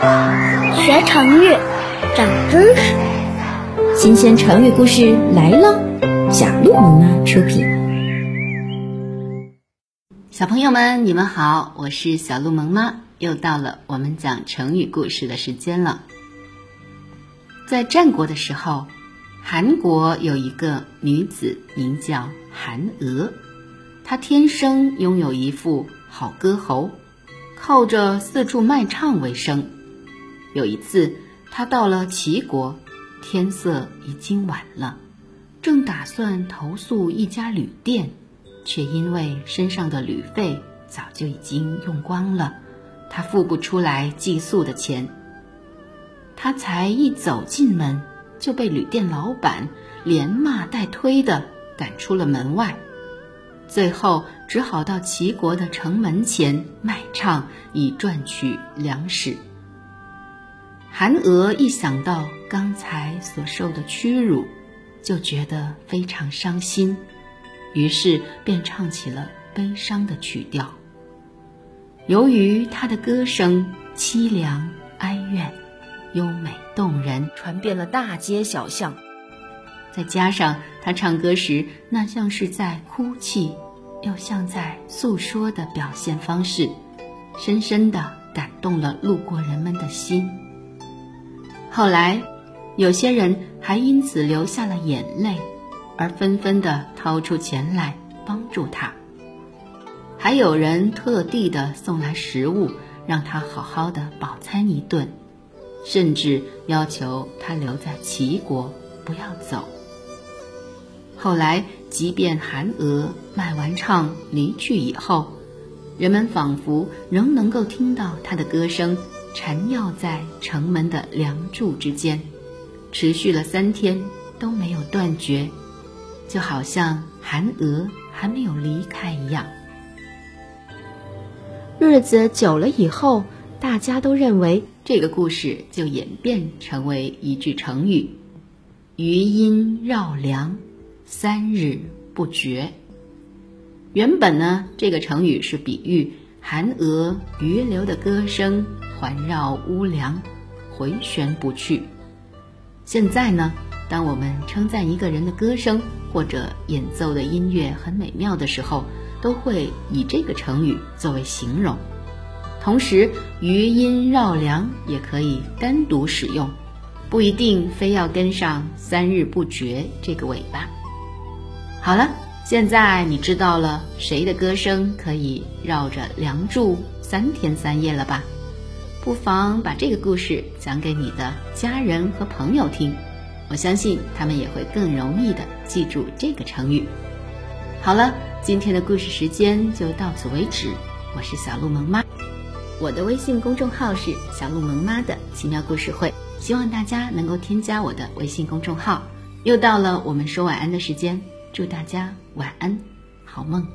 学成语，长知识。新鲜成语故事来了，小鹿妈妈出品。小朋友们，你们好，我是小鹿萌妈，又到了我们讲成语故事的时间了。在战国的时候，韩国有一个女子名叫韩娥，她天生拥有一副好歌喉，靠着四处卖唱为生。有一次，他到了齐国，天色已经晚了，正打算投宿一家旅店。却因为身上的旅费早就已经用光了，他付不出来寄宿的钱。他才一走进门，就被旅店老板连骂带推的赶出了门外，最后只好到齐国的城门前卖唱，以赚取粮食。韩娥一想到刚才所受的屈辱，就觉得非常伤心。于是便唱起了悲伤的曲调。由于他的歌声凄凉哀怨、优美动人，传遍了大街小巷。再加上他唱歌时那像是在哭泣，又像在诉说的表现方式，深深的感动了路过人们的心。后来，有些人还因此流下了眼泪。而纷纷的掏出钱来帮助他，还有人特地的送来食物，让他好好的饱餐一顿，甚至要求他留在齐国不要走。后来，即便韩娥卖完唱离去以后，人们仿佛仍能够听到他的歌声缠绕在城门的梁柱之间，持续了三天都没有断绝。就好像韩娥还没有离开一样。日子久了以后，大家都认为这个故事就演变成为一句成语：“余音绕梁，三日不绝。”原本呢，这个成语是比喻韩娥余留的歌声环绕屋梁，回旋不去。现在呢？当我们称赞一个人的歌声或者演奏的音乐很美妙的时候，都会以这个成语作为形容。同时，余音绕梁也可以单独使用，不一定非要跟上“三日不绝”这个尾巴。好了，现在你知道了谁的歌声可以绕着梁柱三天三夜了吧？不妨把这个故事讲给你的家人和朋友听。我相信他们也会更容易的记住这个成语。好了，今天的故事时间就到此为止。我是小鹿萌妈，我的微信公众号是小鹿萌妈的奇妙故事会，希望大家能够添加我的微信公众号。又到了我们说晚安的时间，祝大家晚安，好梦。